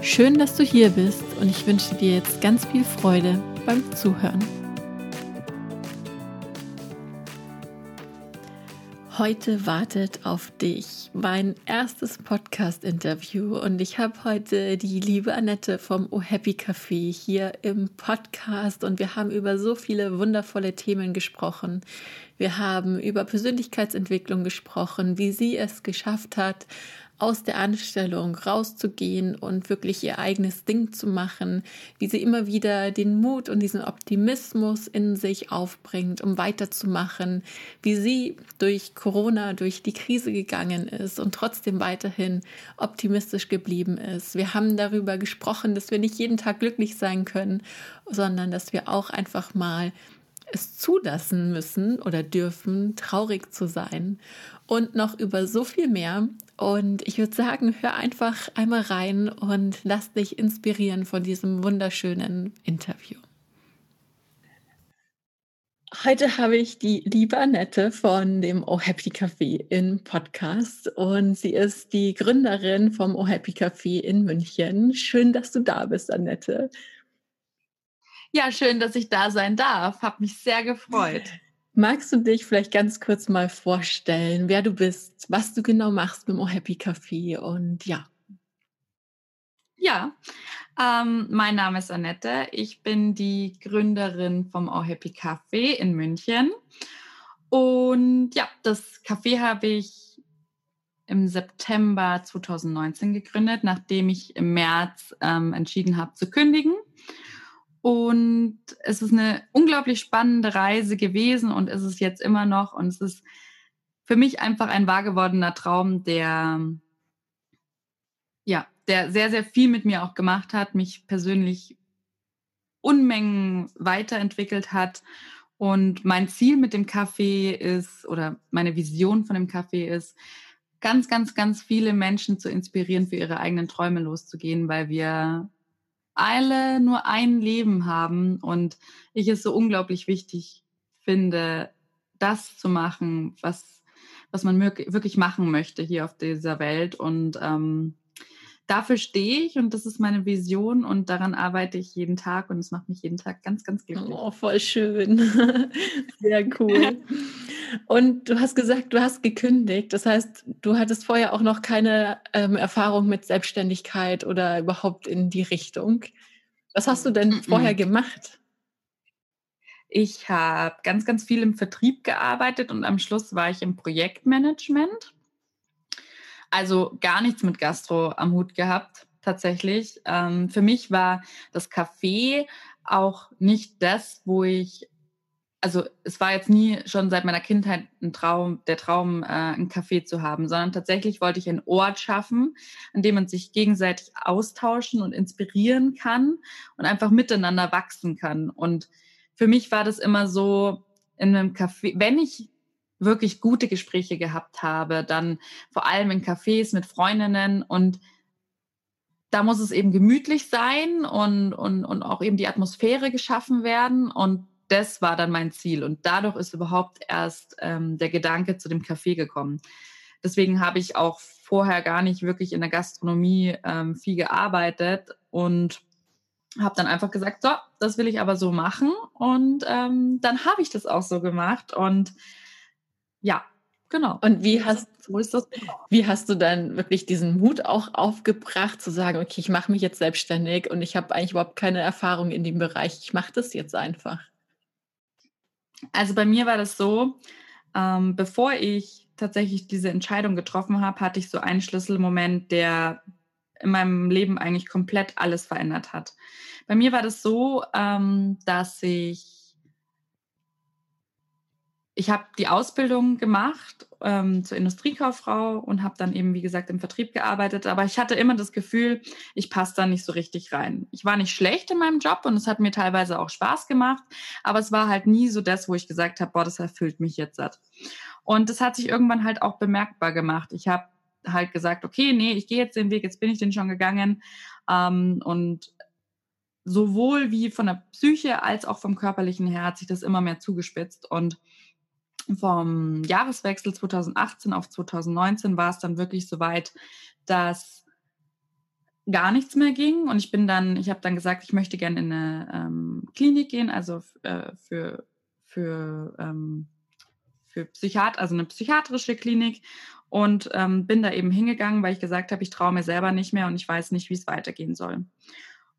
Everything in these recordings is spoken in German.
Schön, dass du hier bist und ich wünsche dir jetzt ganz viel Freude beim Zuhören. Heute wartet auf dich mein erstes Podcast-Interview und ich habe heute die liebe Annette vom Oh Happy Café hier im Podcast und wir haben über so viele wundervolle Themen gesprochen. Wir haben über Persönlichkeitsentwicklung gesprochen, wie sie es geschafft hat, aus der Anstellung rauszugehen und wirklich ihr eigenes Ding zu machen, wie sie immer wieder den Mut und diesen Optimismus in sich aufbringt, um weiterzumachen, wie sie durch Corona, durch die Krise gegangen ist und trotzdem weiterhin optimistisch geblieben ist. Wir haben darüber gesprochen, dass wir nicht jeden Tag glücklich sein können, sondern dass wir auch einfach mal es zulassen müssen oder dürfen, traurig zu sein und noch über so viel mehr. Und ich würde sagen, hör einfach einmal rein und lass dich inspirieren von diesem wunderschönen Interview. Heute habe ich die liebe Annette von dem Oh Happy Café in Podcast und sie ist die Gründerin vom Oh Happy Café in München. Schön, dass du da bist, Annette. Ja, schön, dass ich da sein darf. Hab mich sehr gefreut. Magst du dich vielleicht ganz kurz mal vorstellen, wer du bist, was du genau machst mit dem Oh Happy Café und ja. Ja, ähm, mein Name ist Annette. Ich bin die Gründerin vom Oh Happy Café in München. Und ja, das Café habe ich im September 2019 gegründet, nachdem ich im März ähm, entschieden habe zu kündigen und es ist eine unglaublich spannende Reise gewesen und ist es jetzt immer noch. Und es ist für mich einfach ein wahr gewordener Traum, der, ja, der sehr, sehr viel mit mir auch gemacht hat, mich persönlich Unmengen weiterentwickelt hat. Und mein Ziel mit dem Café ist, oder meine Vision von dem Café ist, ganz, ganz, ganz viele Menschen zu inspirieren, für ihre eigenen Träume loszugehen, weil wir alle nur ein Leben haben und ich es so unglaublich wichtig finde, das zu machen, was, was man wirklich machen möchte hier auf dieser Welt. Und ähm, dafür stehe ich und das ist meine Vision und daran arbeite ich jeden Tag und es macht mich jeden Tag ganz, ganz glücklich. Oh, voll schön. Sehr cool. Und du hast gesagt, du hast gekündigt. Das heißt, du hattest vorher auch noch keine ähm, Erfahrung mit Selbstständigkeit oder überhaupt in die Richtung. Was hast du denn vorher gemacht? Ich habe ganz, ganz viel im Vertrieb gearbeitet und am Schluss war ich im Projektmanagement. Also gar nichts mit Gastro am Hut gehabt, tatsächlich. Ähm, für mich war das Café auch nicht das, wo ich also es war jetzt nie schon seit meiner Kindheit ein Traum, der Traum, äh, ein Café zu haben, sondern tatsächlich wollte ich einen Ort schaffen, an dem man sich gegenseitig austauschen und inspirieren kann und einfach miteinander wachsen kann. Und für mich war das immer so in einem Café, wenn ich wirklich gute Gespräche gehabt habe, dann vor allem in Cafés mit Freundinnen und da muss es eben gemütlich sein und, und, und auch eben die Atmosphäre geschaffen werden. Und das war dann mein Ziel. Und dadurch ist überhaupt erst ähm, der Gedanke zu dem Café gekommen. Deswegen habe ich auch vorher gar nicht wirklich in der Gastronomie ähm, viel gearbeitet und habe dann einfach gesagt, so, das will ich aber so machen. Und ähm, dann habe ich das auch so gemacht. Und ja, genau. Und wie hast, wie hast du dann wirklich diesen Mut auch aufgebracht, zu sagen, okay, ich mache mich jetzt selbstständig und ich habe eigentlich überhaupt keine Erfahrung in dem Bereich. Ich mache das jetzt einfach. Also bei mir war das so, ähm, bevor ich tatsächlich diese Entscheidung getroffen habe, hatte ich so einen Schlüsselmoment, der in meinem Leben eigentlich komplett alles verändert hat. Bei mir war das so, ähm, dass ich ich habe die Ausbildung gemacht ähm, zur Industriekauffrau und habe dann eben, wie gesagt, im Vertrieb gearbeitet. Aber ich hatte immer das Gefühl, ich passe da nicht so richtig rein. Ich war nicht schlecht in meinem Job und es hat mir teilweise auch Spaß gemacht, aber es war halt nie so das, wo ich gesagt habe, boah, das erfüllt mich jetzt satt. Und das hat sich irgendwann halt auch bemerkbar gemacht. Ich habe halt gesagt, okay, nee, ich gehe jetzt den Weg, jetzt bin ich den schon gegangen. Ähm, und sowohl wie von der Psyche als auch vom körperlichen her hat sich das immer mehr zugespitzt. Und vom Jahreswechsel 2018 auf 2019 war es dann wirklich so weit, dass gar nichts mehr ging. Und ich bin dann, ich habe dann gesagt, ich möchte gerne in eine ähm, Klinik gehen, also äh, für, für, ähm, für Psychiat, also eine psychiatrische Klinik. Und ähm, bin da eben hingegangen, weil ich gesagt habe, ich traue mir selber nicht mehr und ich weiß nicht, wie es weitergehen soll.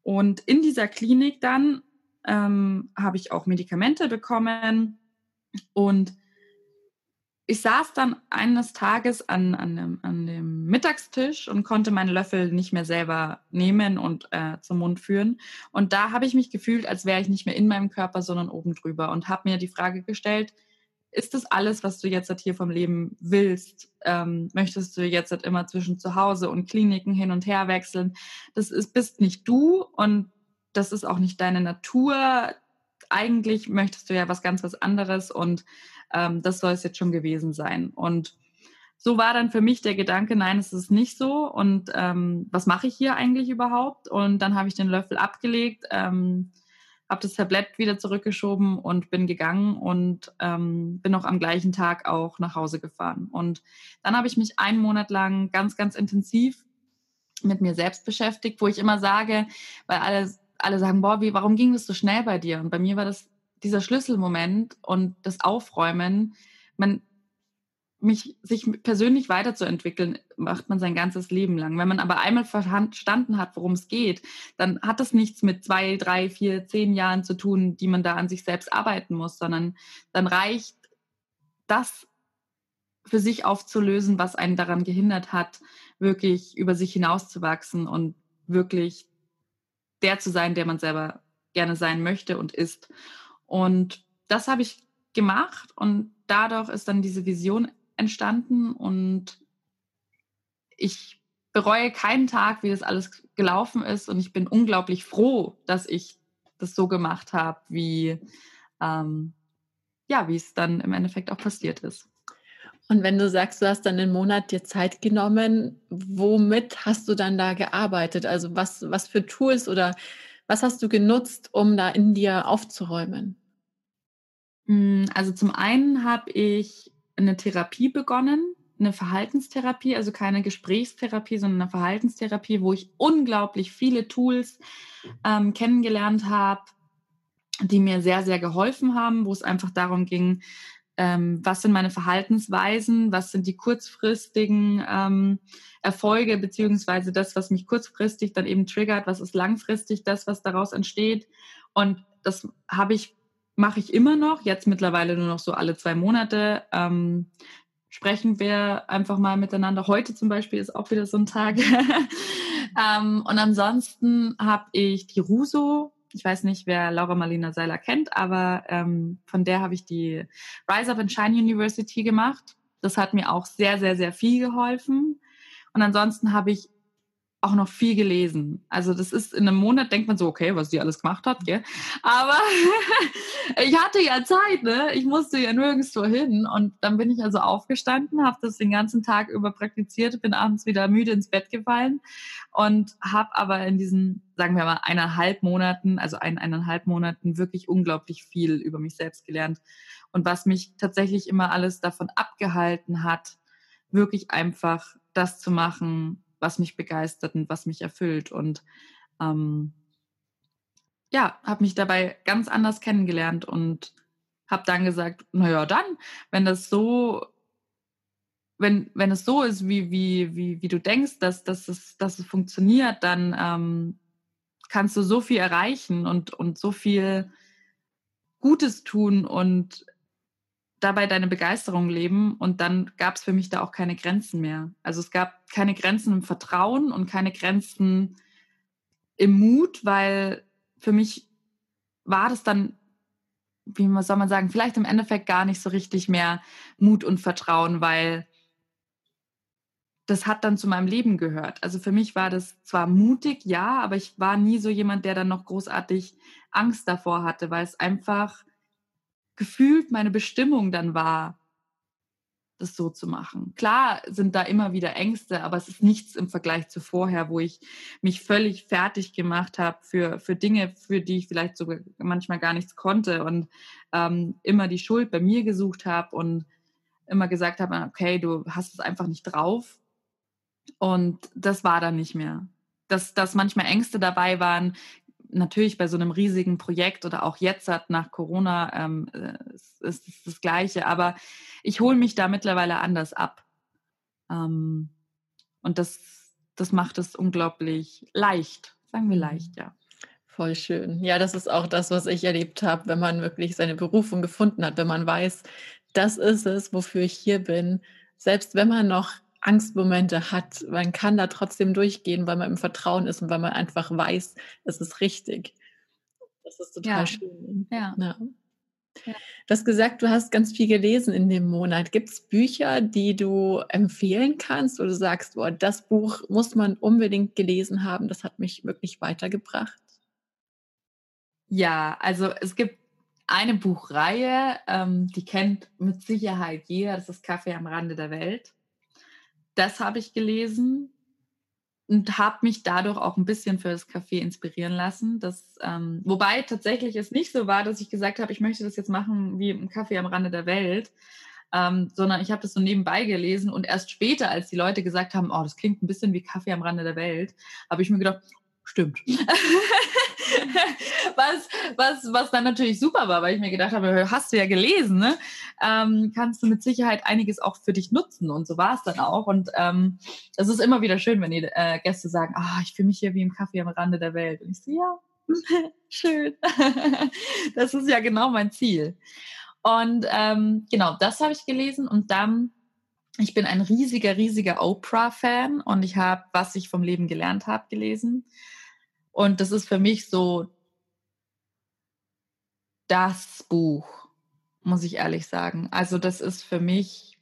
Und in dieser Klinik dann ähm, habe ich auch Medikamente bekommen und ich saß dann eines Tages an, an, dem, an dem Mittagstisch und konnte meinen Löffel nicht mehr selber nehmen und äh, zum Mund führen. Und da habe ich mich gefühlt, als wäre ich nicht mehr in meinem Körper, sondern oben drüber und habe mir die Frage gestellt, ist das alles, was du jetzt hier vom Leben willst? Ähm, möchtest du jetzt immer zwischen zu Hause und Kliniken hin und her wechseln? Das ist, bist nicht du und das ist auch nicht deine Natur. Eigentlich möchtest du ja was ganz was anderes und ähm, das soll es jetzt schon gewesen sein. Und so war dann für mich der Gedanke, nein, es ist nicht so. Und ähm, was mache ich hier eigentlich überhaupt? Und dann habe ich den Löffel abgelegt, ähm, habe das Tablett wieder zurückgeschoben und bin gegangen und ähm, bin auch am gleichen Tag auch nach Hause gefahren. Und dann habe ich mich einen Monat lang ganz, ganz intensiv mit mir selbst beschäftigt, wo ich immer sage, weil alle, alle sagen, boah, wie, warum ging das so schnell bei dir? Und bei mir war das dieser Schlüsselmoment und das Aufräumen, man mich, sich persönlich weiterzuentwickeln, macht man sein ganzes Leben lang. Wenn man aber einmal verstanden hat, worum es geht, dann hat das nichts mit zwei, drei, vier, zehn Jahren zu tun, die man da an sich selbst arbeiten muss, sondern dann reicht das für sich aufzulösen, was einen daran gehindert hat, wirklich über sich hinauszuwachsen und wirklich der zu sein, der man selber gerne sein möchte und ist. Und das habe ich gemacht und dadurch ist dann diese Vision entstanden und ich bereue keinen Tag, wie das alles gelaufen ist und ich bin unglaublich froh, dass ich das so gemacht habe, wie ähm, ja, wie es dann im Endeffekt auch passiert ist. Und wenn du sagst, du hast dann einen Monat dir Zeit genommen, womit hast du dann da gearbeitet? Also was, was für Tools oder was hast du genutzt, um da in dir aufzuräumen? Hm, also zum einen habe ich eine Therapie begonnen, eine Verhaltenstherapie, also keine Gesprächstherapie, sondern eine Verhaltenstherapie, wo ich unglaublich viele Tools ähm, kennengelernt habe, die mir sehr, sehr geholfen haben, wo es einfach darum ging, ähm, was sind meine Verhaltensweisen, was sind die kurzfristigen ähm, Erfolge, beziehungsweise das, was mich kurzfristig dann eben triggert, was ist langfristig das, was daraus entsteht. Und das habe ich, mache ich immer noch, jetzt mittlerweile nur noch so alle zwei Monate. Ähm, sprechen wir einfach mal miteinander. Heute zum Beispiel ist auch wieder so ein Tag. ähm, und ansonsten habe ich die Ruso ich weiß nicht, wer Laura Marlina Seiler kennt, aber ähm, von der habe ich die Rise Up and Shine University gemacht. Das hat mir auch sehr, sehr, sehr viel geholfen. Und ansonsten habe ich auch noch viel gelesen. Also das ist in einem Monat, denkt man so, okay, was die alles gemacht hat, gell? Aber ich hatte ja Zeit, ne? Ich musste ja nirgendwo hin. Und dann bin ich also aufgestanden, habe das den ganzen Tag über praktiziert, bin abends wieder müde ins Bett gefallen und habe aber in diesen, sagen wir mal, eineinhalb Monaten, also ein, eineinhalb Monaten wirklich unglaublich viel über mich selbst gelernt. Und was mich tatsächlich immer alles davon abgehalten hat, wirklich einfach das zu machen, was mich begeistert und was mich erfüllt. Und ähm, ja, habe mich dabei ganz anders kennengelernt und habe dann gesagt, naja, dann, wenn das so, wenn, wenn es so ist, wie, wie, wie, wie du denkst, dass, dass, es, dass es funktioniert, dann ähm, kannst du so viel erreichen und, und so viel Gutes tun und dabei deine Begeisterung leben und dann gab es für mich da auch keine Grenzen mehr. Also es gab keine Grenzen im Vertrauen und keine Grenzen im Mut, weil für mich war das dann wie soll man sagen, vielleicht im Endeffekt gar nicht so richtig mehr Mut und Vertrauen, weil das hat dann zu meinem Leben gehört. Also für mich war das zwar mutig, ja, aber ich war nie so jemand, der dann noch großartig Angst davor hatte, weil es einfach gefühlt meine Bestimmung dann war, das so zu machen. Klar sind da immer wieder Ängste, aber es ist nichts im Vergleich zu vorher, wo ich mich völlig fertig gemacht habe für, für Dinge, für die ich vielleicht sogar manchmal gar nichts konnte und ähm, immer die Schuld bei mir gesucht habe und immer gesagt habe, okay, du hast es einfach nicht drauf und das war dann nicht mehr. Dass, dass manchmal Ängste dabei waren, natürlich bei so einem riesigen Projekt oder auch jetzt nach Corona ähm, äh, ist, ist das Gleiche, aber ich hole mich da mittlerweile anders ab. Ähm, und das, das macht es unglaublich leicht, sagen wir mhm. leicht, ja. Voll schön. Ja, das ist auch das, was ich erlebt habe, wenn man wirklich seine Berufung gefunden hat, wenn man weiß, das ist es, wofür ich hier bin. Selbst wenn man noch Angstmomente hat, man kann da trotzdem durchgehen, weil man im Vertrauen ist und weil man einfach weiß, es ist richtig. Das ist total ja. schön. Ja. ja. Du hast gesagt, du hast ganz viel gelesen in dem Monat. Gibt es Bücher, die du empfehlen kannst, wo du sagst, boah, das Buch muss man unbedingt gelesen haben, das hat mich wirklich weitergebracht? Ja, also es gibt eine Buchreihe, ähm, die kennt mit Sicherheit jeder, das ist Kaffee am Rande der Welt das habe ich gelesen und habe mich dadurch auch ein bisschen für das Café inspirieren lassen. Das, ähm, wobei tatsächlich es nicht so war, dass ich gesagt habe, ich möchte das jetzt machen wie im Kaffee am Rande der Welt, ähm, sondern ich habe das so nebenbei gelesen und erst später, als die Leute gesagt haben, oh, das klingt ein bisschen wie Kaffee am Rande der Welt, habe ich mir gedacht, stimmt. was, was, was dann natürlich super war, weil ich mir gedacht habe, hast du ja gelesen, ne? ähm, kannst du mit Sicherheit einiges auch für dich nutzen. Und so war es dann auch. Und ähm, es ist immer wieder schön, wenn die äh, Gäste sagen, ah, ich fühle mich hier wie im Kaffee am Rande der Welt. Und ich so, ja, schön. das ist ja genau mein Ziel. Und ähm, genau, das habe ich gelesen und dann ich bin ein riesiger, riesiger Oprah-Fan und ich habe, was ich vom Leben gelernt habe, gelesen. Und das ist für mich so das Buch, muss ich ehrlich sagen. Also das ist für mich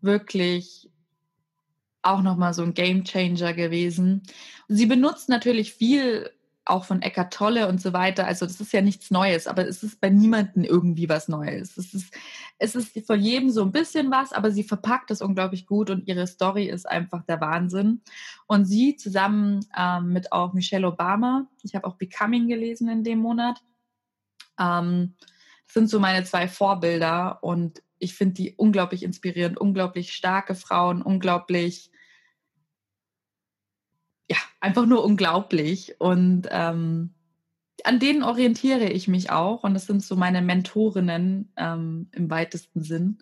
wirklich auch nochmal so ein Game Changer gewesen. Sie benutzt natürlich viel auch von Eckart Tolle und so weiter. Also das ist ja nichts Neues, aber es ist bei niemandem irgendwie was Neues. Es ist, es ist von jedem so ein bisschen was, aber sie verpackt es unglaublich gut und ihre Story ist einfach der Wahnsinn. Und sie zusammen ähm, mit auch Michelle Obama, ich habe auch Becoming gelesen in dem Monat, ähm, sind so meine zwei Vorbilder und ich finde die unglaublich inspirierend, unglaublich starke Frauen, unglaublich ja, einfach nur unglaublich. Und ähm, an denen orientiere ich mich auch. Und das sind so meine Mentorinnen ähm, im weitesten Sinn.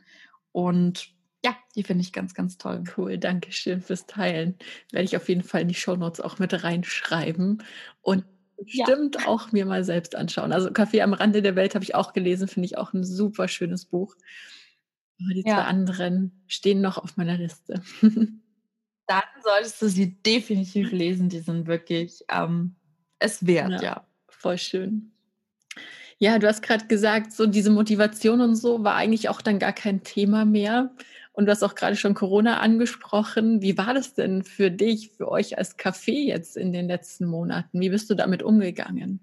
Und ja, die finde ich ganz, ganz toll. Cool, danke schön fürs Teilen. Werde ich auf jeden Fall in die Shownotes auch mit reinschreiben. Und bestimmt ja. auch mir mal selbst anschauen. Also Kaffee am Rande der Welt habe ich auch gelesen, finde ich auch ein super schönes Buch. Aber die ja. zwei anderen stehen noch auf meiner Liste. dann solltest du sie definitiv lesen. Die sind wirklich ähm, es wert, ja. ja. Voll schön. Ja, du hast gerade gesagt, so diese Motivation und so war eigentlich auch dann gar kein Thema mehr. Und du hast auch gerade schon Corona angesprochen. Wie war das denn für dich, für euch als Café jetzt in den letzten Monaten? Wie bist du damit umgegangen?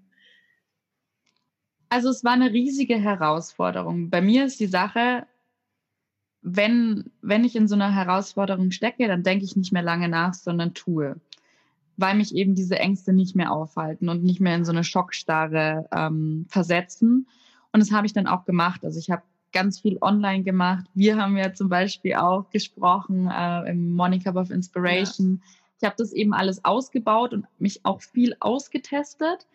Also es war eine riesige Herausforderung. Bei mir ist die Sache, wenn, wenn ich in so einer Herausforderung stecke, dann denke ich nicht mehr lange nach, sondern tue. Weil mich eben diese Ängste nicht mehr aufhalten und nicht mehr in so eine Schockstarre ähm, versetzen. Und das habe ich dann auch gemacht. Also ich habe ganz viel online gemacht. Wir haben ja zum Beispiel auch gesprochen äh, im Morning Cup of Inspiration. Ja. Ich habe das eben alles ausgebaut und mich auch viel ausgetestet.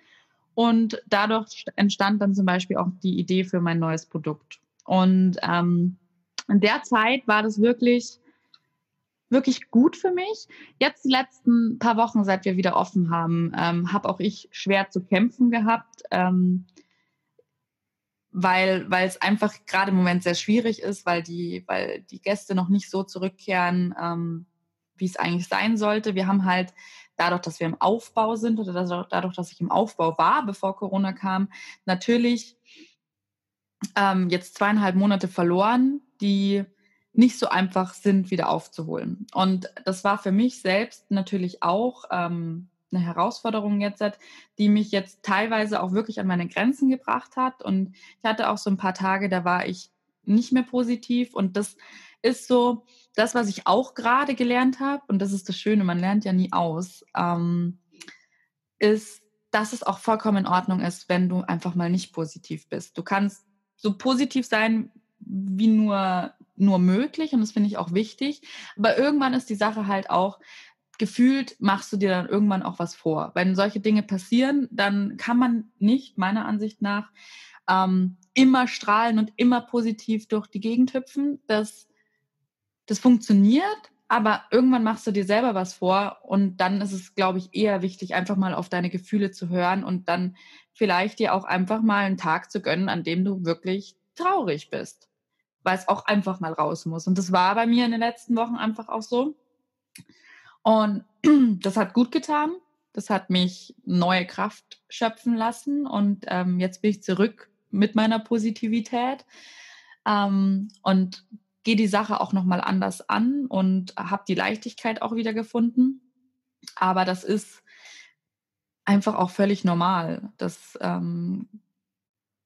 Und dadurch entstand dann zum Beispiel auch die Idee für mein neues Produkt. Und ähm, in der Zeit war das wirklich, wirklich gut für mich. Jetzt die letzten paar Wochen, seit wir wieder offen haben, ähm, habe auch ich schwer zu kämpfen gehabt, ähm, weil, es einfach gerade im Moment sehr schwierig ist, weil die, weil die Gäste noch nicht so zurückkehren, ähm, wie es eigentlich sein sollte. Wir haben halt dadurch, dass wir im Aufbau sind oder dadurch, dass ich im Aufbau war, bevor Corona kam, natürlich ähm, jetzt zweieinhalb Monate verloren, die nicht so einfach sind, wieder aufzuholen. Und das war für mich selbst natürlich auch ähm, eine Herausforderung jetzt, die mich jetzt teilweise auch wirklich an meine Grenzen gebracht hat. Und ich hatte auch so ein paar Tage, da war ich nicht mehr positiv. Und das ist so das, was ich auch gerade gelernt habe. Und das ist das Schöne, man lernt ja nie aus, ähm, ist, dass es auch vollkommen in Ordnung ist, wenn du einfach mal nicht positiv bist. Du kannst so positiv sein, wie nur, nur möglich und das finde ich auch wichtig. Aber irgendwann ist die Sache halt auch, gefühlt machst du dir dann irgendwann auch was vor. Wenn solche Dinge passieren, dann kann man nicht, meiner Ansicht nach, ähm, immer strahlen und immer positiv durch die Gegend hüpfen. Das, das funktioniert, aber irgendwann machst du dir selber was vor und dann ist es, glaube ich, eher wichtig, einfach mal auf deine Gefühle zu hören und dann vielleicht dir auch einfach mal einen Tag zu gönnen, an dem du wirklich traurig bist weil es auch einfach mal raus muss. Und das war bei mir in den letzten Wochen einfach auch so. Und das hat gut getan. Das hat mich neue Kraft schöpfen lassen. Und ähm, jetzt bin ich zurück mit meiner Positivität ähm, und gehe die Sache auch nochmal anders an und habe die Leichtigkeit auch wieder gefunden. Aber das ist einfach auch völlig normal. Das ähm,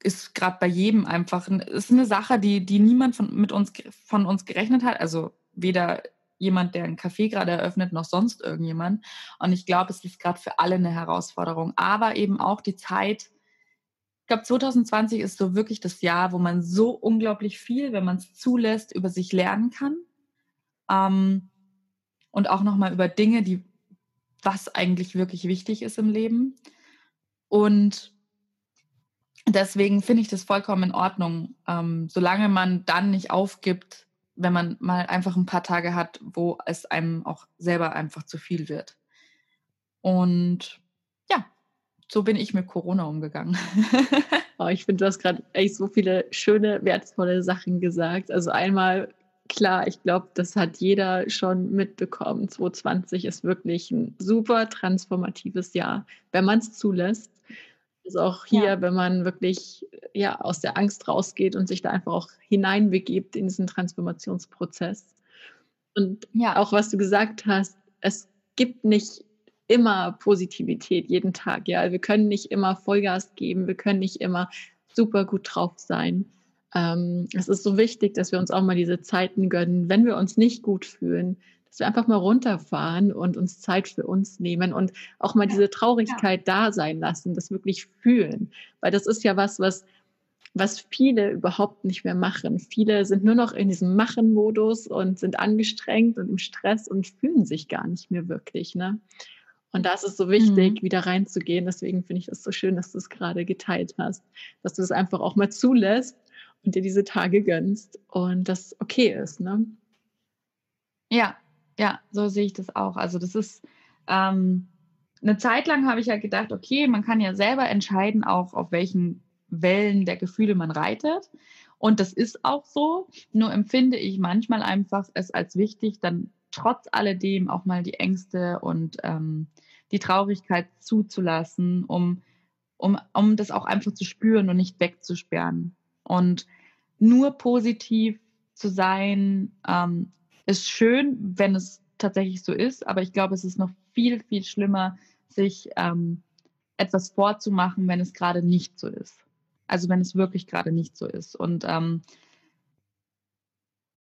ist gerade bei jedem einfach, ist eine Sache, die, die niemand von, mit uns, von uns gerechnet hat. Also weder jemand, der einen Café gerade eröffnet, noch sonst irgendjemand. Und ich glaube, es ist gerade für alle eine Herausforderung. Aber eben auch die Zeit, ich glaube, 2020 ist so wirklich das Jahr, wo man so unglaublich viel, wenn man es zulässt, über sich lernen kann. Ähm, und auch nochmal über Dinge, die, was eigentlich wirklich wichtig ist im Leben. Und deswegen finde ich das vollkommen in Ordnung, ähm, solange man dann nicht aufgibt, wenn man mal einfach ein paar Tage hat, wo es einem auch selber einfach zu viel wird. Und ja, so bin ich mit Corona umgegangen. oh, ich finde, du hast gerade echt so viele schöne, wertvolle Sachen gesagt. Also einmal klar, ich glaube, das hat jeder schon mitbekommen. 2020 ist wirklich ein super transformatives Jahr, wenn man es zulässt. Also auch hier, ja. wenn man wirklich ja, aus der Angst rausgeht und sich da einfach auch hineinbegibt in diesen Transformationsprozess. Und ja. auch was du gesagt hast, es gibt nicht immer Positivität jeden Tag. Ja, wir können nicht immer Vollgas geben, wir können nicht immer super gut drauf sein. Ähm, es ist so wichtig, dass wir uns auch mal diese Zeiten gönnen, wenn wir uns nicht gut fühlen, dass wir einfach mal runterfahren und uns Zeit für uns nehmen und auch mal diese Traurigkeit ja. da sein lassen, das wirklich fühlen. Weil das ist ja was, was, was viele überhaupt nicht mehr machen. Viele sind nur noch in diesem Machen-Modus und sind angestrengt und im Stress und fühlen sich gar nicht mehr wirklich. Ne? Und da ist es so wichtig, mhm. wieder reinzugehen. Deswegen finde ich das so schön, dass du es gerade geteilt hast, dass du es einfach auch mal zulässt und dir diese Tage gönnst und das okay ist. Ne? Ja, ja, so sehe ich das auch. Also das ist ähm, eine Zeit lang habe ich ja gedacht, okay, man kann ja selber entscheiden, auch auf welchen Wellen der Gefühle man reitet. Und das ist auch so. Nur empfinde ich manchmal einfach es als wichtig, dann trotz alledem auch mal die Ängste und ähm, die Traurigkeit zuzulassen, um, um, um das auch einfach zu spüren und nicht wegzusperren. Und nur positiv zu sein, ähm, ist schön, wenn es tatsächlich so ist, aber ich glaube, es ist noch viel, viel schlimmer, sich ähm, etwas vorzumachen, wenn es gerade nicht so ist. Also wenn es wirklich gerade nicht so ist. Und ähm,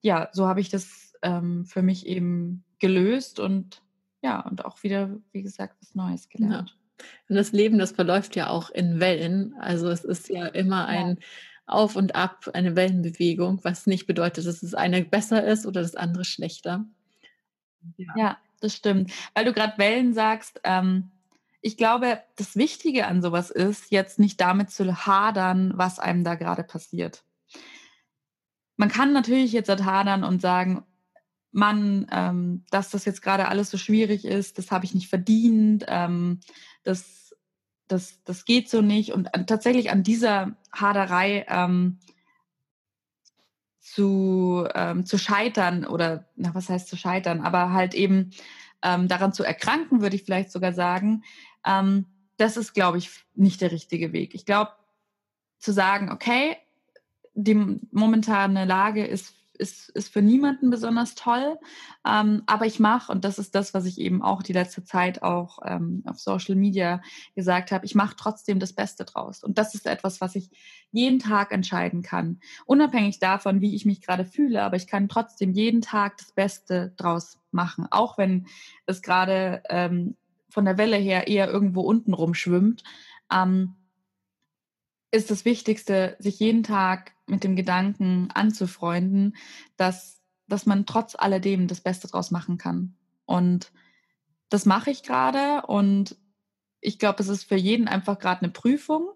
ja, so habe ich das ähm, für mich eben gelöst und ja, und auch wieder, wie gesagt, was Neues gelernt. Ja. Und das Leben, das verläuft ja auch in Wellen. Also es ist ja immer ein ja auf und ab, eine Wellenbewegung, was nicht bedeutet, dass das eine besser ist oder das andere schlechter. Ja, ja das stimmt. Weil du gerade Wellen sagst, ähm, ich glaube, das Wichtige an sowas ist, jetzt nicht damit zu hadern, was einem da gerade passiert. Man kann natürlich jetzt hadern und sagen, Mann, ähm, dass das jetzt gerade alles so schwierig ist, das habe ich nicht verdient, ähm, das das, das geht so nicht. Und tatsächlich an dieser Haderei ähm, zu, ähm, zu scheitern oder, na, was heißt zu scheitern, aber halt eben ähm, daran zu erkranken, würde ich vielleicht sogar sagen, ähm, das ist, glaube ich, nicht der richtige Weg. Ich glaube, zu sagen, okay, die momentane Lage ist ist, ist für niemanden besonders toll. Ähm, aber ich mache, und das ist das, was ich eben auch die letzte Zeit auch ähm, auf Social Media gesagt habe, ich mache trotzdem das Beste draus. Und das ist etwas, was ich jeden Tag entscheiden kann. Unabhängig davon, wie ich mich gerade fühle, aber ich kann trotzdem jeden Tag das Beste draus machen. Auch wenn es gerade ähm, von der Welle her eher irgendwo unten rumschwimmt. Ähm, ist das Wichtigste, sich jeden Tag mit dem Gedanken anzufreunden, dass, dass man trotz alledem das Beste draus machen kann. Und das mache ich gerade und ich glaube, es ist für jeden einfach gerade eine Prüfung.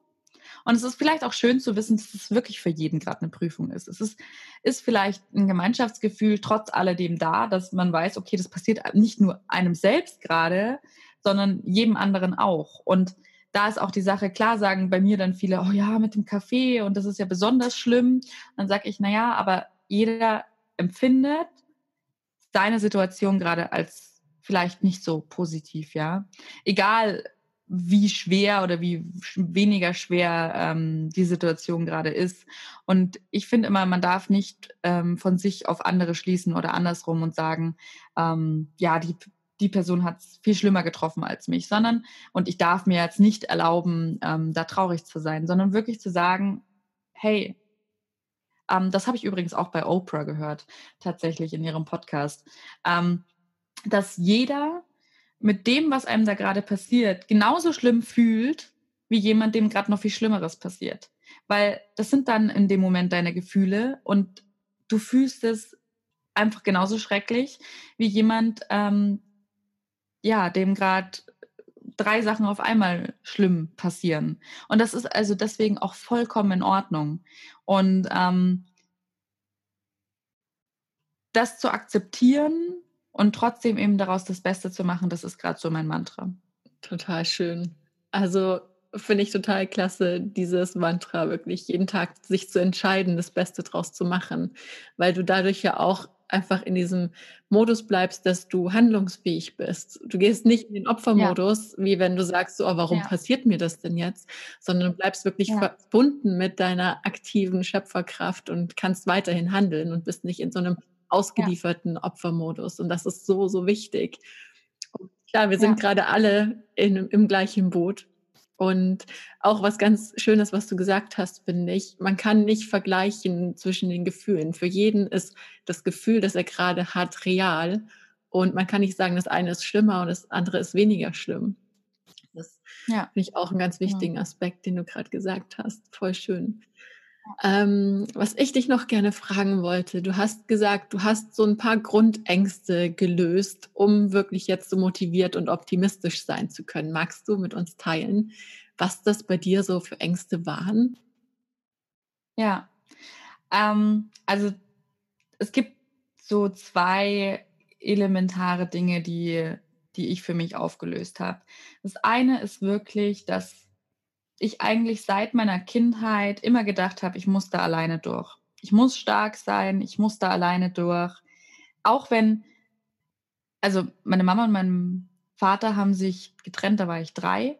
Und es ist vielleicht auch schön zu wissen, dass es wirklich für jeden gerade eine Prüfung ist. Es ist, ist vielleicht ein Gemeinschaftsgefühl trotz alledem da, dass man weiß, okay, das passiert nicht nur einem selbst gerade, sondern jedem anderen auch. Und da ist auch die Sache, klar sagen bei mir dann viele, oh ja, mit dem Kaffee und das ist ja besonders schlimm. Dann sage ich, naja, aber jeder empfindet seine Situation gerade als vielleicht nicht so positiv, ja. Egal wie schwer oder wie weniger schwer ähm, die Situation gerade ist. Und ich finde immer, man darf nicht ähm, von sich auf andere schließen oder andersrum und sagen, ähm, ja, die die Person hat es viel schlimmer getroffen als mich, sondern, und ich darf mir jetzt nicht erlauben, ähm, da traurig zu sein, sondern wirklich zu sagen, hey, ähm, das habe ich übrigens auch bei Oprah gehört, tatsächlich in ihrem Podcast, ähm, dass jeder mit dem, was einem da gerade passiert, genauso schlimm fühlt, wie jemand, dem gerade noch viel Schlimmeres passiert. Weil das sind dann in dem Moment deine Gefühle und du fühlst es einfach genauso schrecklich wie jemand, ähm, ja, dem gerade drei Sachen auf einmal schlimm passieren. Und das ist also deswegen auch vollkommen in Ordnung. Und ähm, das zu akzeptieren und trotzdem eben daraus das Beste zu machen, das ist gerade so mein Mantra. Total schön. Also finde ich total klasse, dieses Mantra wirklich jeden Tag sich zu entscheiden, das Beste draus zu machen, weil du dadurch ja auch einfach in diesem Modus bleibst, dass du handlungsfähig bist. Du gehst nicht in den Opfermodus, ja. wie wenn du sagst, so, oh, warum ja. passiert mir das denn jetzt, sondern du bleibst wirklich ja. verbunden mit deiner aktiven Schöpferkraft und kannst weiterhin handeln und bist nicht in so einem ausgelieferten Opfermodus. Und das ist so, so wichtig. Und klar, wir sind gerade alle in, im gleichen Boot. Und auch was ganz Schönes, was du gesagt hast, finde ich, man kann nicht vergleichen zwischen den Gefühlen. Für jeden ist das Gefühl, das er gerade hat, real. Und man kann nicht sagen, das eine ist schlimmer und das andere ist weniger schlimm. Das ja. finde ich auch einen ganz wichtigen Aspekt, den du gerade gesagt hast. Voll schön. Ähm, was ich dich noch gerne fragen wollte, du hast gesagt, du hast so ein paar Grundängste gelöst, um wirklich jetzt so motiviert und optimistisch sein zu können. Magst du mit uns teilen, was das bei dir so für Ängste waren? Ja, ähm, also es gibt so zwei elementare Dinge, die, die ich für mich aufgelöst habe. Das eine ist wirklich, dass ich eigentlich seit meiner Kindheit immer gedacht habe, ich muss da alleine durch. Ich muss stark sein, ich muss da alleine durch. Auch wenn, also meine Mama und mein Vater haben sich getrennt, da war ich drei.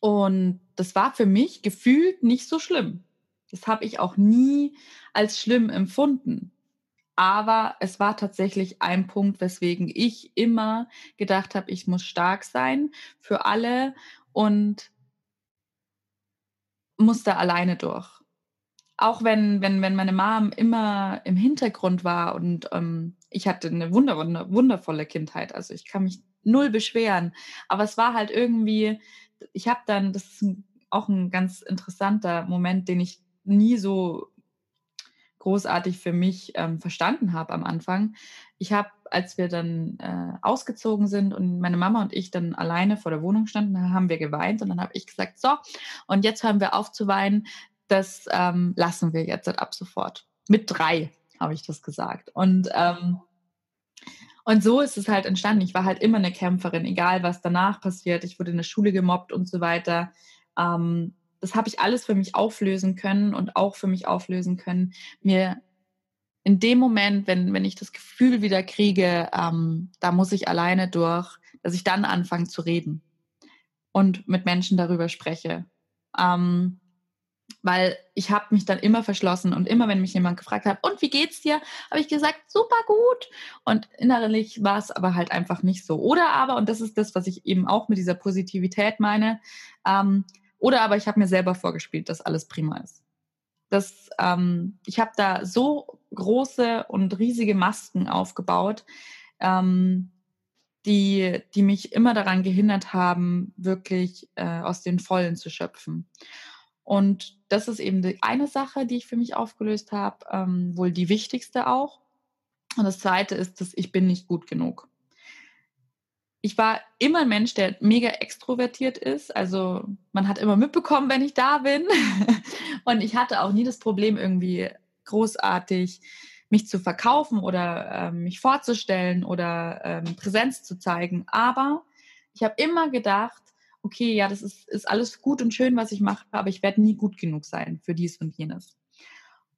Und das war für mich gefühlt nicht so schlimm. Das habe ich auch nie als schlimm empfunden. Aber es war tatsächlich ein Punkt, weswegen ich immer gedacht habe, ich muss stark sein für alle und musste alleine durch. Auch wenn, wenn, wenn meine Mom immer im Hintergrund war und ähm, ich hatte eine wunder, wunder, wundervolle Kindheit. Also ich kann mich null beschweren. Aber es war halt irgendwie, ich habe dann, das ist ein, auch ein ganz interessanter Moment, den ich nie so großartig für mich ähm, verstanden habe am Anfang. Ich habe, als wir dann äh, ausgezogen sind und meine Mama und ich dann alleine vor der Wohnung standen, haben wir geweint und dann habe ich gesagt, so, und jetzt hören wir auf zu weinen, das ähm, lassen wir jetzt ab sofort. Mit drei habe ich das gesagt. Und ähm, und so ist es halt entstanden. Ich war halt immer eine Kämpferin, egal was danach passiert. Ich wurde in der Schule gemobbt und so weiter. Ähm, das habe ich alles für mich auflösen können und auch für mich auflösen können, mir in dem Moment, wenn, wenn ich das Gefühl wieder kriege, ähm, da muss ich alleine durch, dass ich dann anfange zu reden und mit Menschen darüber spreche. Ähm, weil ich habe mich dann immer verschlossen und immer, wenn mich jemand gefragt hat, und wie geht's dir, habe ich gesagt, super gut. Und innerlich war es aber halt einfach nicht so. Oder aber, und das ist das, was ich eben auch mit dieser Positivität meine, ähm, oder aber ich habe mir selber vorgespielt, dass alles prima ist. Das, ähm, ich habe da so große und riesige Masken aufgebaut, ähm, die, die mich immer daran gehindert haben, wirklich äh, aus den Vollen zu schöpfen. Und das ist eben die eine Sache, die ich für mich aufgelöst habe, ähm, wohl die wichtigste auch. Und das zweite ist, dass ich bin nicht gut genug. Ich war immer ein Mensch, der mega extrovertiert ist. Also man hat immer mitbekommen, wenn ich da bin. Und ich hatte auch nie das Problem, irgendwie großartig mich zu verkaufen oder äh, mich vorzustellen oder ähm, Präsenz zu zeigen. Aber ich habe immer gedacht, okay, ja, das ist, ist alles gut und schön, was ich mache, aber ich werde nie gut genug sein für dies und jenes.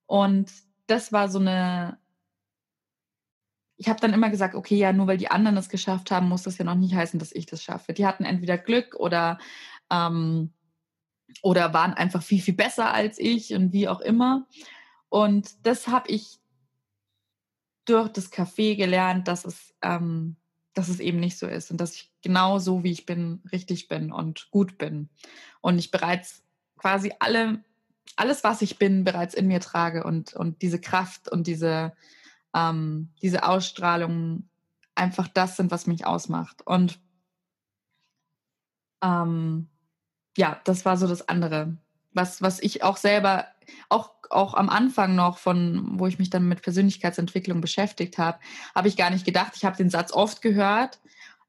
Und das war so eine, ich habe dann immer gesagt, okay, ja, nur weil die anderen es geschafft haben, muss das ja noch nicht heißen, dass ich das schaffe. Die hatten entweder Glück oder, ähm, oder waren einfach viel, viel besser als ich und wie auch immer. Und das habe ich durch das Café gelernt, dass es ähm, dass es eben nicht so ist und dass ich genau so, wie ich bin, richtig bin und gut bin. Und ich bereits quasi alle, alles, was ich bin, bereits in mir trage und, und diese Kraft und diese, ähm, diese Ausstrahlung einfach das sind, was mich ausmacht. Und ähm, ja, das war so das andere, was, was ich auch selber, auch auch am Anfang noch von, wo ich mich dann mit Persönlichkeitsentwicklung beschäftigt habe, habe ich gar nicht gedacht. Ich habe den Satz oft gehört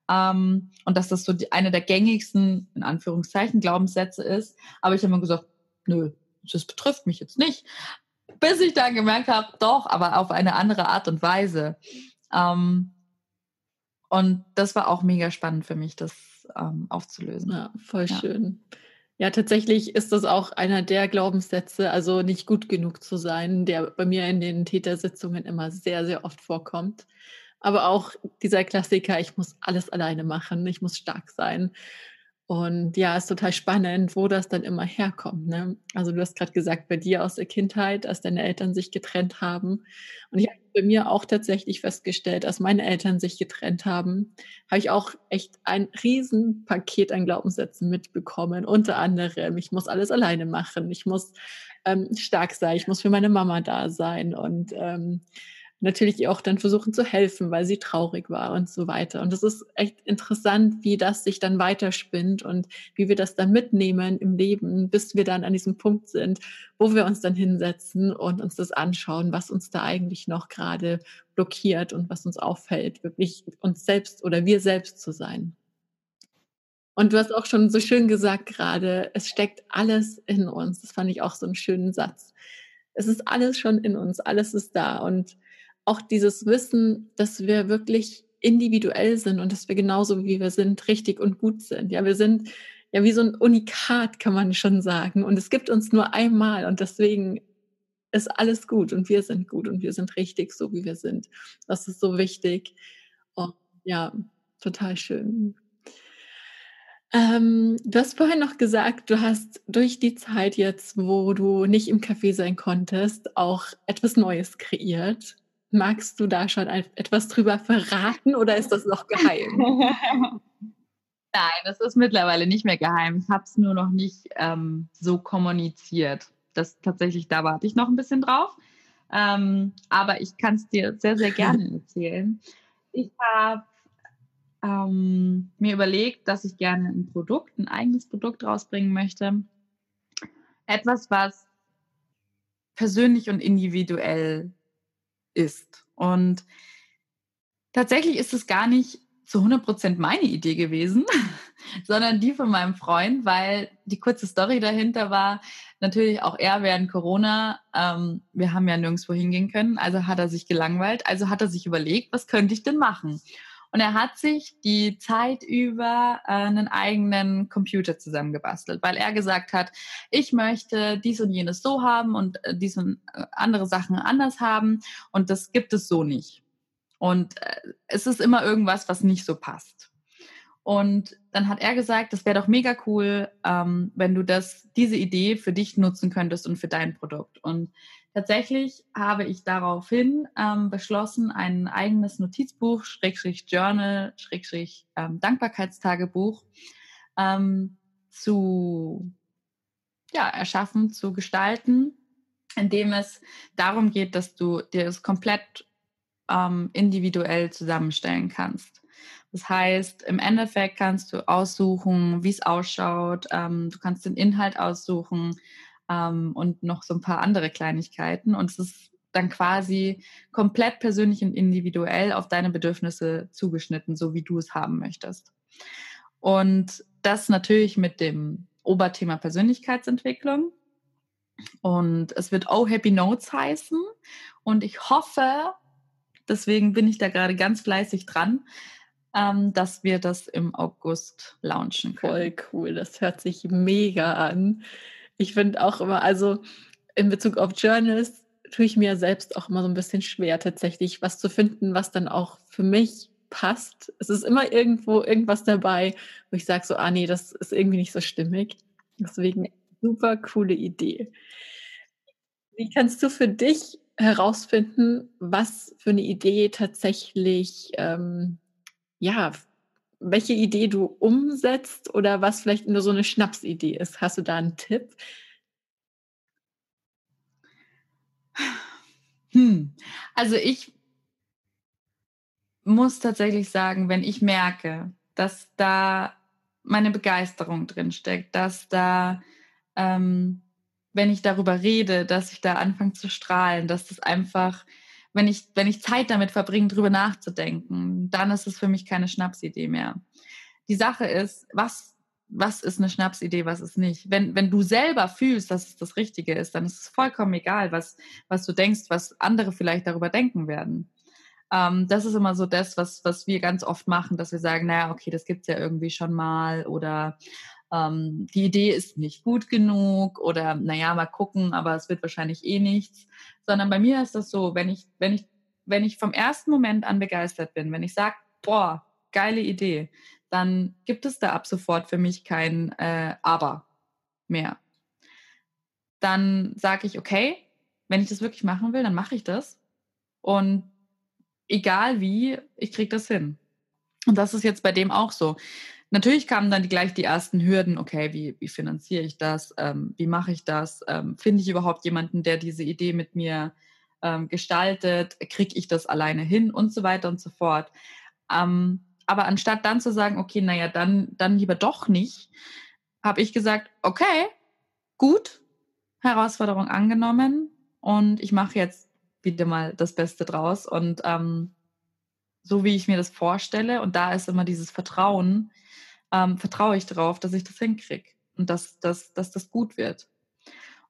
ähm, und dass das so die, eine der gängigsten, in Anführungszeichen, Glaubenssätze ist. Aber ich habe mir gesagt, nö, das betrifft mich jetzt nicht. Bis ich dann gemerkt habe, doch, aber auf eine andere Art und Weise. Ähm, und das war auch mega spannend für mich, das ähm, aufzulösen. Ja, voll ja. schön. Ja, tatsächlich ist das auch einer der Glaubenssätze, also nicht gut genug zu sein, der bei mir in den Tätersitzungen immer sehr, sehr oft vorkommt. Aber auch dieser Klassiker, ich muss alles alleine machen, ich muss stark sein. Und ja, ist total spannend, wo das dann immer herkommt. Ne? Also du hast gerade gesagt, bei dir aus der Kindheit, als deine Eltern sich getrennt haben. Und ich habe bei mir auch tatsächlich festgestellt, als meine Eltern sich getrennt haben, habe ich auch echt ein Riesenpaket an Glaubenssätzen mitbekommen. Unter anderem, ich muss alles alleine machen, ich muss ähm, stark sein, ich muss für meine Mama da sein und ähm, natürlich auch dann versuchen zu helfen, weil sie traurig war und so weiter. Und es ist echt interessant, wie das sich dann weiterspinnt und wie wir das dann mitnehmen im Leben, bis wir dann an diesem Punkt sind, wo wir uns dann hinsetzen und uns das anschauen, was uns da eigentlich noch gerade blockiert und was uns auffällt, wirklich uns selbst oder wir selbst zu sein. Und du hast auch schon so schön gesagt gerade, es steckt alles in uns. Das fand ich auch so einen schönen Satz. Es ist alles schon in uns, alles ist da. Und auch dieses Wissen, dass wir wirklich individuell sind und dass wir genauso wie wir sind, richtig und gut sind. Ja, wir sind ja wie so ein Unikat, kann man schon sagen. Und es gibt uns nur einmal und deswegen ist alles gut und wir sind gut und wir sind richtig so, wie wir sind. Das ist so wichtig. Und ja, total schön. Ähm, du hast vorhin noch gesagt, du hast durch die Zeit jetzt, wo du nicht im Café sein konntest, auch etwas Neues kreiert. Magst du da schon etwas drüber verraten oder ist das noch geheim? Nein, das ist mittlerweile nicht mehr geheim. Ich habe es nur noch nicht ähm, so kommuniziert. Das tatsächlich, da warte ich noch ein bisschen drauf. Ähm, aber ich kann es dir sehr, sehr gerne erzählen. Ich habe ähm, mir überlegt, dass ich gerne ein Produkt, ein eigenes Produkt rausbringen möchte. Etwas, was persönlich und individuell ist. Und tatsächlich ist es gar nicht zu 100 Prozent meine Idee gewesen, sondern die von meinem Freund, weil die kurze Story dahinter war, natürlich auch er während Corona, ähm, wir haben ja nirgendwo hingehen können, also hat er sich gelangweilt, also hat er sich überlegt, was könnte ich denn machen? Und er hat sich die Zeit über äh, einen eigenen Computer zusammengebastelt, weil er gesagt hat, ich möchte dies und jenes so haben und äh, dies und äh, andere Sachen anders haben und das gibt es so nicht. Und es ist immer irgendwas, was nicht so passt. Und dann hat er gesagt, das wäre doch mega cool, ähm, wenn du das, diese Idee für dich nutzen könntest und für dein Produkt. Und tatsächlich habe ich daraufhin ähm, beschlossen, ein eigenes Notizbuch, Schrägstrich Journal, Schrägstrich ähm, Dankbarkeitstagebuch ähm, zu ja, erschaffen, zu gestalten, indem es darum geht, dass du dir es komplett ähm, individuell zusammenstellen kannst. Das heißt, im Endeffekt kannst du aussuchen, wie es ausschaut. Ähm, du kannst den Inhalt aussuchen ähm, und noch so ein paar andere Kleinigkeiten. Und es ist dann quasi komplett persönlich und individuell auf deine Bedürfnisse zugeschnitten, so wie du es haben möchtest. Und das natürlich mit dem Oberthema Persönlichkeitsentwicklung. Und es wird Oh Happy Notes heißen. Und ich hoffe, deswegen bin ich da gerade ganz fleißig dran, ähm, dass wir das im August launchen können. Voll cool, das hört sich mega an. Ich finde auch immer, also in Bezug auf Journals tue ich mir selbst auch immer so ein bisschen schwer, tatsächlich was zu finden, was dann auch für mich passt. Es ist immer irgendwo irgendwas dabei, wo ich sage so, ah nee, das ist irgendwie nicht so stimmig. Deswegen super coole Idee. Wie kannst du für dich herausfinden, was für eine Idee tatsächlich ähm, ja, welche Idee du umsetzt oder was vielleicht nur so eine Schnapsidee ist. Hast du da einen Tipp? Hm. Also ich muss tatsächlich sagen, wenn ich merke, dass da meine Begeisterung drin steckt, dass da, ähm, wenn ich darüber rede, dass ich da anfange zu strahlen, dass das einfach wenn ich, wenn ich Zeit damit verbringe, drüber nachzudenken, dann ist es für mich keine Schnapsidee mehr. Die Sache ist, was, was ist eine Schnapsidee, was ist nicht? Wenn, wenn du selber fühlst, dass es das Richtige ist, dann ist es vollkommen egal, was, was du denkst, was andere vielleicht darüber denken werden. Ähm, das ist immer so das, was, was wir ganz oft machen, dass wir sagen, naja, okay, das gibt's ja irgendwie schon mal oder ähm, die Idee ist nicht gut genug oder naja, mal gucken, aber es wird wahrscheinlich eh nichts. Sondern bei mir ist das so, wenn ich, wenn ich, wenn ich vom ersten Moment an begeistert bin, wenn ich sage, boah, geile Idee, dann gibt es da ab sofort für mich kein äh, Aber mehr. Dann sage ich, okay, wenn ich das wirklich machen will, dann mache ich das. Und egal wie, ich kriege das hin. Und das ist jetzt bei dem auch so. Natürlich kamen dann gleich die ersten Hürden, okay, wie, wie finanziere ich das, ähm, wie mache ich das, ähm, finde ich überhaupt jemanden, der diese Idee mit mir ähm, gestaltet, kriege ich das alleine hin? Und so weiter und so fort. Ähm, aber anstatt dann zu sagen, okay, naja, dann, dann lieber doch nicht, habe ich gesagt, okay, gut, Herausforderung angenommen und ich mache jetzt wieder mal das Beste draus. Und ähm, so wie ich mir das vorstelle. Und da ist immer dieses Vertrauen, ähm, vertraue ich darauf, dass ich das hinkriege und dass, dass, dass das gut wird.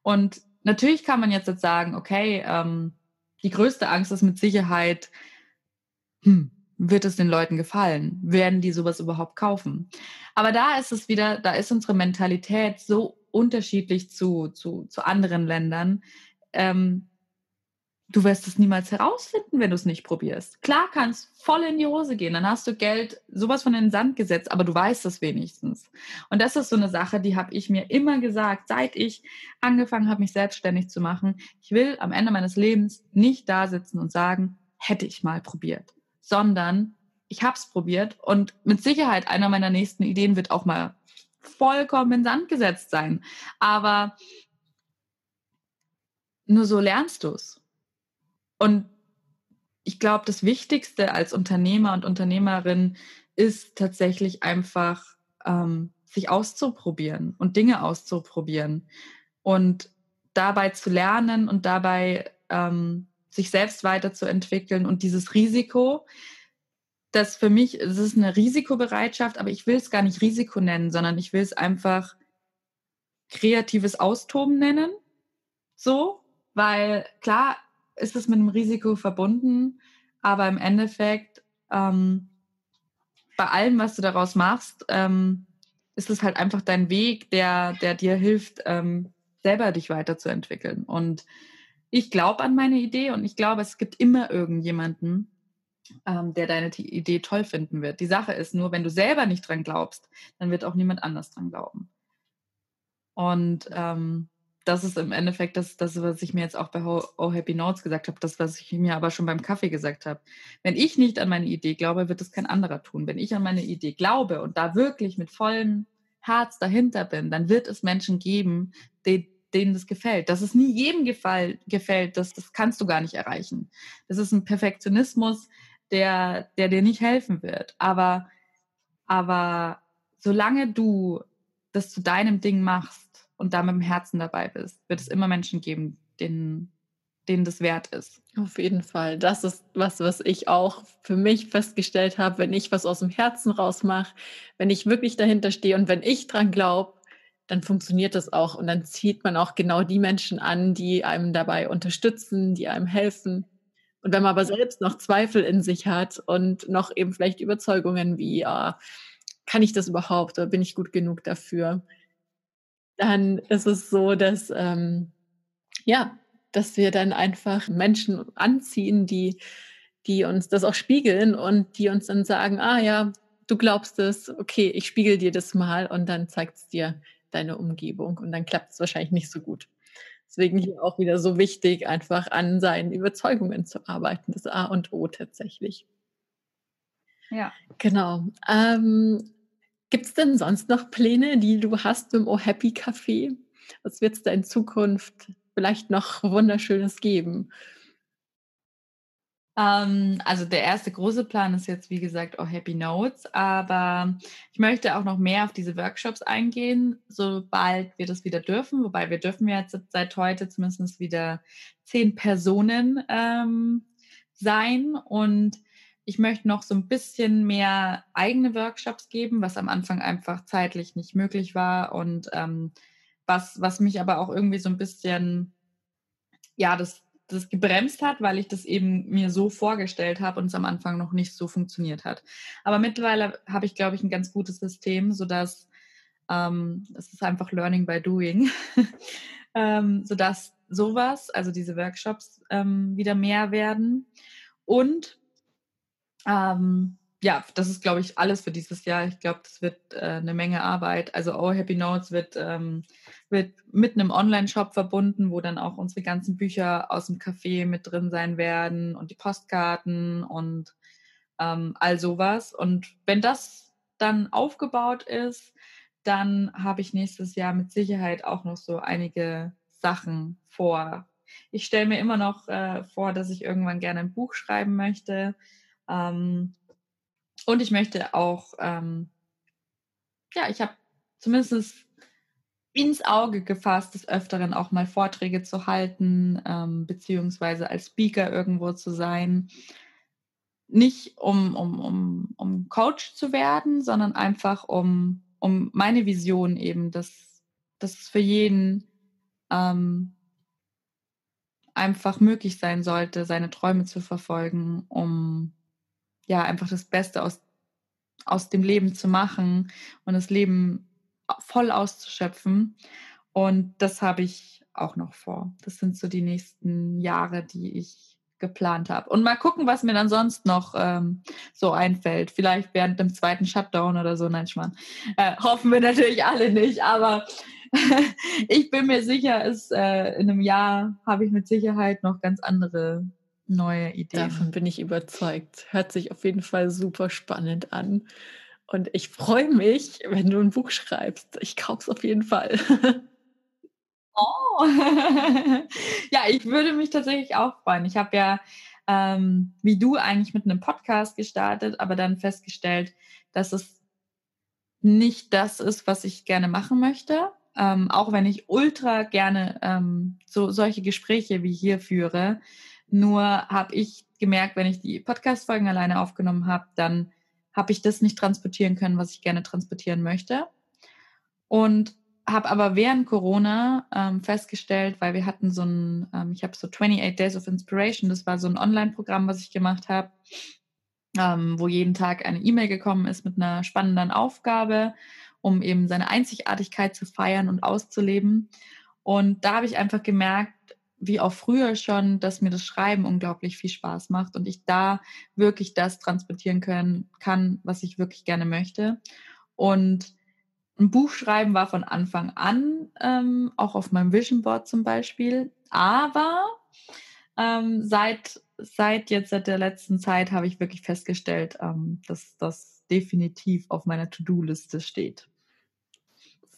Und natürlich kann man jetzt, jetzt sagen, okay, ähm, die größte Angst ist mit Sicherheit, hm, wird es den Leuten gefallen? Werden die sowas überhaupt kaufen? Aber da ist es wieder, da ist unsere Mentalität so unterschiedlich zu, zu, zu anderen Ländern. Ähm, du wirst es niemals herausfinden, wenn du es nicht probierst. Klar kann es voll in die Hose gehen, dann hast du Geld sowas von in den Sand gesetzt, aber du weißt es wenigstens. Und das ist so eine Sache, die habe ich mir immer gesagt, seit ich angefangen habe, mich selbstständig zu machen. Ich will am Ende meines Lebens nicht da sitzen und sagen, hätte ich mal probiert, sondern ich habe es probiert und mit Sicherheit einer meiner nächsten Ideen wird auch mal vollkommen in den Sand gesetzt sein. Aber nur so lernst du es. Und ich glaube, das Wichtigste als Unternehmer und Unternehmerin ist tatsächlich einfach, ähm, sich auszuprobieren und Dinge auszuprobieren und dabei zu lernen und dabei ähm, sich selbst weiterzuentwickeln und dieses Risiko, das für mich, es ist eine Risikobereitschaft, aber ich will es gar nicht Risiko nennen, sondern ich will es einfach kreatives Austoben nennen. So, weil klar, ist es mit einem Risiko verbunden, aber im Endeffekt ähm, bei allem, was du daraus machst, ähm, ist es halt einfach dein Weg, der, der dir hilft, ähm, selber dich weiterzuentwickeln. Und ich glaube an meine Idee und ich glaube, es gibt immer irgendjemanden, ähm, der deine Idee toll finden wird. Die Sache ist nur, wenn du selber nicht dran glaubst, dann wird auch niemand anders dran glauben. Und ähm, das ist im Endeffekt das, das, was ich mir jetzt auch bei Oh Happy Notes gesagt habe, das, was ich mir aber schon beim Kaffee gesagt habe. Wenn ich nicht an meine Idee glaube, wird es kein anderer tun. Wenn ich an meine Idee glaube und da wirklich mit vollem Herz dahinter bin, dann wird es Menschen geben, die, denen das gefällt. Dass es nie jedem gefall, gefällt, das, das kannst du gar nicht erreichen. Das ist ein Perfektionismus, der, der dir nicht helfen wird. Aber, aber solange du das zu deinem Ding machst und da mit dem Herzen dabei bist, wird es immer Menschen geben, denen, denen das wert ist. Auf jeden Fall. Das ist was, was ich auch für mich festgestellt habe, wenn ich was aus dem Herzen rausmache, wenn ich wirklich dahinter stehe und wenn ich dran glaube, dann funktioniert das auch und dann zieht man auch genau die Menschen an, die einem dabei unterstützen, die einem helfen. Und wenn man aber selbst noch Zweifel in sich hat und noch eben vielleicht Überzeugungen wie, ja, kann ich das überhaupt oder bin ich gut genug dafür, dann ist es so, dass, ähm, ja, dass wir dann einfach Menschen anziehen, die, die uns das auch spiegeln und die uns dann sagen, ah ja, du glaubst es, okay, ich spiegel dir das mal und dann zeigt es dir deine Umgebung und dann klappt es wahrscheinlich nicht so gut. Deswegen hier auch wieder so wichtig, einfach an seinen Überzeugungen zu arbeiten. Das A und O tatsächlich. Ja. Genau. Ähm, Gibt es denn sonst noch Pläne, die du hast im Oh Happy Café? Was wird es da in Zukunft vielleicht noch Wunderschönes geben? Ähm, also der erste große Plan ist jetzt, wie gesagt, auch Happy Notes, aber ich möchte auch noch mehr auf diese Workshops eingehen, sobald wir das wieder dürfen, wobei wir dürfen jetzt seit heute zumindest wieder zehn Personen ähm, sein und ich möchte noch so ein bisschen mehr eigene Workshops geben, was am Anfang einfach zeitlich nicht möglich war und ähm, was, was mich aber auch irgendwie so ein bisschen, ja, das das gebremst hat, weil ich das eben mir so vorgestellt habe und es am Anfang noch nicht so funktioniert hat. Aber mittlerweile habe ich, glaube ich, ein ganz gutes System, sodass ähm, es ist einfach Learning by Doing, ähm, sodass sowas, also diese Workshops, ähm, wieder mehr werden. Und ähm, ja, das ist, glaube ich, alles für dieses Jahr. Ich glaube, das wird äh, eine Menge Arbeit. Also Oh Happy Notes wird, ähm, wird mit einem Online-Shop verbunden, wo dann auch unsere ganzen Bücher aus dem Café mit drin sein werden und die Postkarten und ähm, all sowas. Und wenn das dann aufgebaut ist, dann habe ich nächstes Jahr mit Sicherheit auch noch so einige Sachen vor. Ich stelle mir immer noch äh, vor, dass ich irgendwann gerne ein Buch schreiben möchte. Ähm, und ich möchte auch, ähm, ja, ich habe zumindest ins Auge gefasst, des Öfteren auch mal Vorträge zu halten, ähm, beziehungsweise als Speaker irgendwo zu sein. Nicht um, um, um, um Coach zu werden, sondern einfach um, um meine Vision eben, dass, dass es für jeden ähm, einfach möglich sein sollte, seine Träume zu verfolgen, um ja, einfach das Beste aus, aus dem Leben zu machen und das Leben voll auszuschöpfen. Und das habe ich auch noch vor. Das sind so die nächsten Jahre, die ich geplant habe. Und mal gucken, was mir dann sonst noch ähm, so einfällt. Vielleicht während dem zweiten Shutdown oder so. Nein, Schmarrn. Äh, hoffen wir natürlich alle nicht. Aber ich bin mir sicher, ist, äh, in einem Jahr habe ich mit Sicherheit noch ganz andere neue Ideen. Davon bin ich überzeugt. Hört sich auf jeden Fall super spannend an. Und ich freue mich, wenn du ein Buch schreibst. Ich kaufe es auf jeden Fall. Oh, ja, ich würde mich tatsächlich auch freuen. Ich habe ja, ähm, wie du, eigentlich mit einem Podcast gestartet, aber dann festgestellt, dass es nicht das ist, was ich gerne machen möchte. Ähm, auch wenn ich ultra gerne ähm, so solche Gespräche wie hier führe, nur habe ich gemerkt, wenn ich die Podcast-Folgen alleine aufgenommen habe, dann habe ich das nicht transportieren können, was ich gerne transportieren möchte. Und habe aber während Corona ähm, festgestellt, weil wir hatten so ein, ähm, ich habe so 28 Days of Inspiration, das war so ein Online-Programm, was ich gemacht habe, ähm, wo jeden Tag eine E-Mail gekommen ist mit einer spannenden Aufgabe, um eben seine Einzigartigkeit zu feiern und auszuleben. Und da habe ich einfach gemerkt, wie auch früher schon, dass mir das Schreiben unglaublich viel Spaß macht und ich da wirklich das transportieren können kann, was ich wirklich gerne möchte. Und ein Buch schreiben war von Anfang an, ähm, auch auf meinem Vision Board zum Beispiel. Aber ähm, seit, seit jetzt, seit der letzten Zeit, habe ich wirklich festgestellt, ähm, dass das definitiv auf meiner To-Do-Liste steht.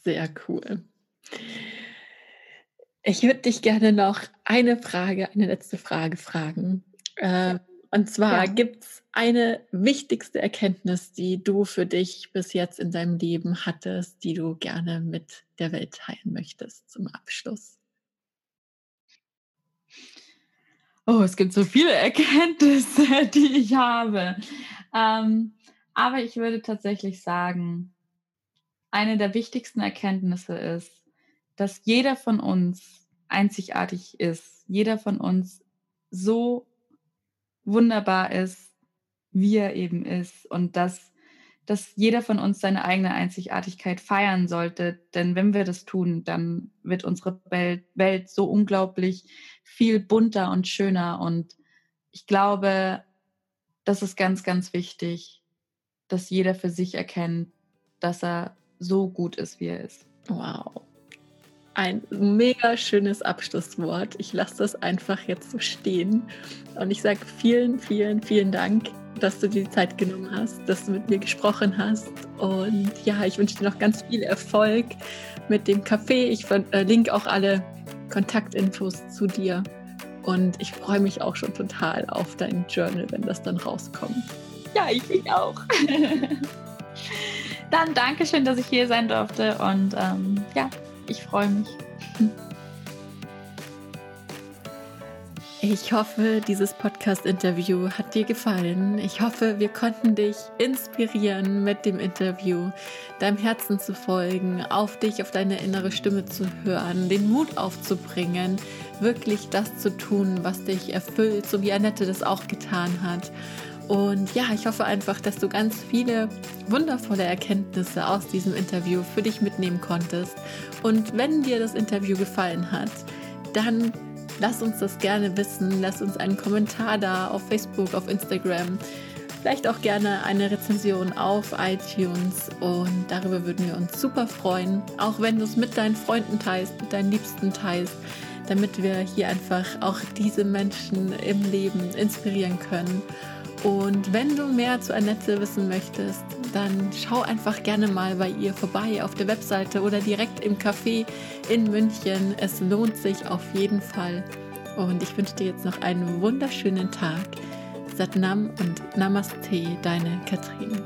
Sehr cool. Ich würde dich gerne noch eine Frage, eine letzte Frage fragen. Ähm, und zwar ja. gibt es eine wichtigste Erkenntnis, die du für dich bis jetzt in deinem Leben hattest, die du gerne mit der Welt teilen möchtest zum Abschluss? Oh, es gibt so viele Erkenntnisse, die ich habe. Ähm, aber ich würde tatsächlich sagen, eine der wichtigsten Erkenntnisse ist, dass jeder von uns einzigartig ist. Jeder von uns so wunderbar ist, wie er eben ist und dass, dass jeder von uns seine eigene Einzigartigkeit feiern sollte. Denn wenn wir das tun, dann wird unsere Welt so unglaublich viel bunter und schöner. Und ich glaube, das ist ganz, ganz wichtig, dass jeder für sich erkennt, dass er so gut ist, wie er ist. Wow. Ein mega schönes Abschlusswort. Ich lasse das einfach jetzt so stehen. Und ich sage vielen, vielen, vielen Dank, dass du dir die Zeit genommen hast, dass du mit mir gesprochen hast. Und ja, ich wünsche dir noch ganz viel Erfolg mit dem Café. Ich verlinke äh, auch alle Kontaktinfos zu dir. Und ich freue mich auch schon total auf dein Journal, wenn das dann rauskommt. Ja, ich mich auch. dann danke schön, dass ich hier sein durfte. Und ähm, ja, ich freue mich. Ich hoffe, dieses Podcast-Interview hat dir gefallen. Ich hoffe, wir konnten dich inspirieren mit dem Interview, deinem Herzen zu folgen, auf dich, auf deine innere Stimme zu hören, den Mut aufzubringen, wirklich das zu tun, was dich erfüllt, so wie Annette das auch getan hat. Und ja, ich hoffe einfach, dass du ganz viele wundervolle Erkenntnisse aus diesem Interview für dich mitnehmen konntest. Und wenn dir das Interview gefallen hat, dann lass uns das gerne wissen. Lass uns einen Kommentar da auf Facebook, auf Instagram. Vielleicht auch gerne eine Rezension auf iTunes und darüber würden wir uns super freuen. Auch wenn du es mit deinen Freunden teilst, mit deinen Liebsten teilst, damit wir hier einfach auch diese Menschen im Leben inspirieren können. Und wenn du mehr zu Annette wissen möchtest, dann schau einfach gerne mal bei ihr vorbei auf der Webseite oder direkt im Café in München. Es lohnt sich auf jeden Fall. Und ich wünsche dir jetzt noch einen wunderschönen Tag. Satnam und Namaste, deine Katrin.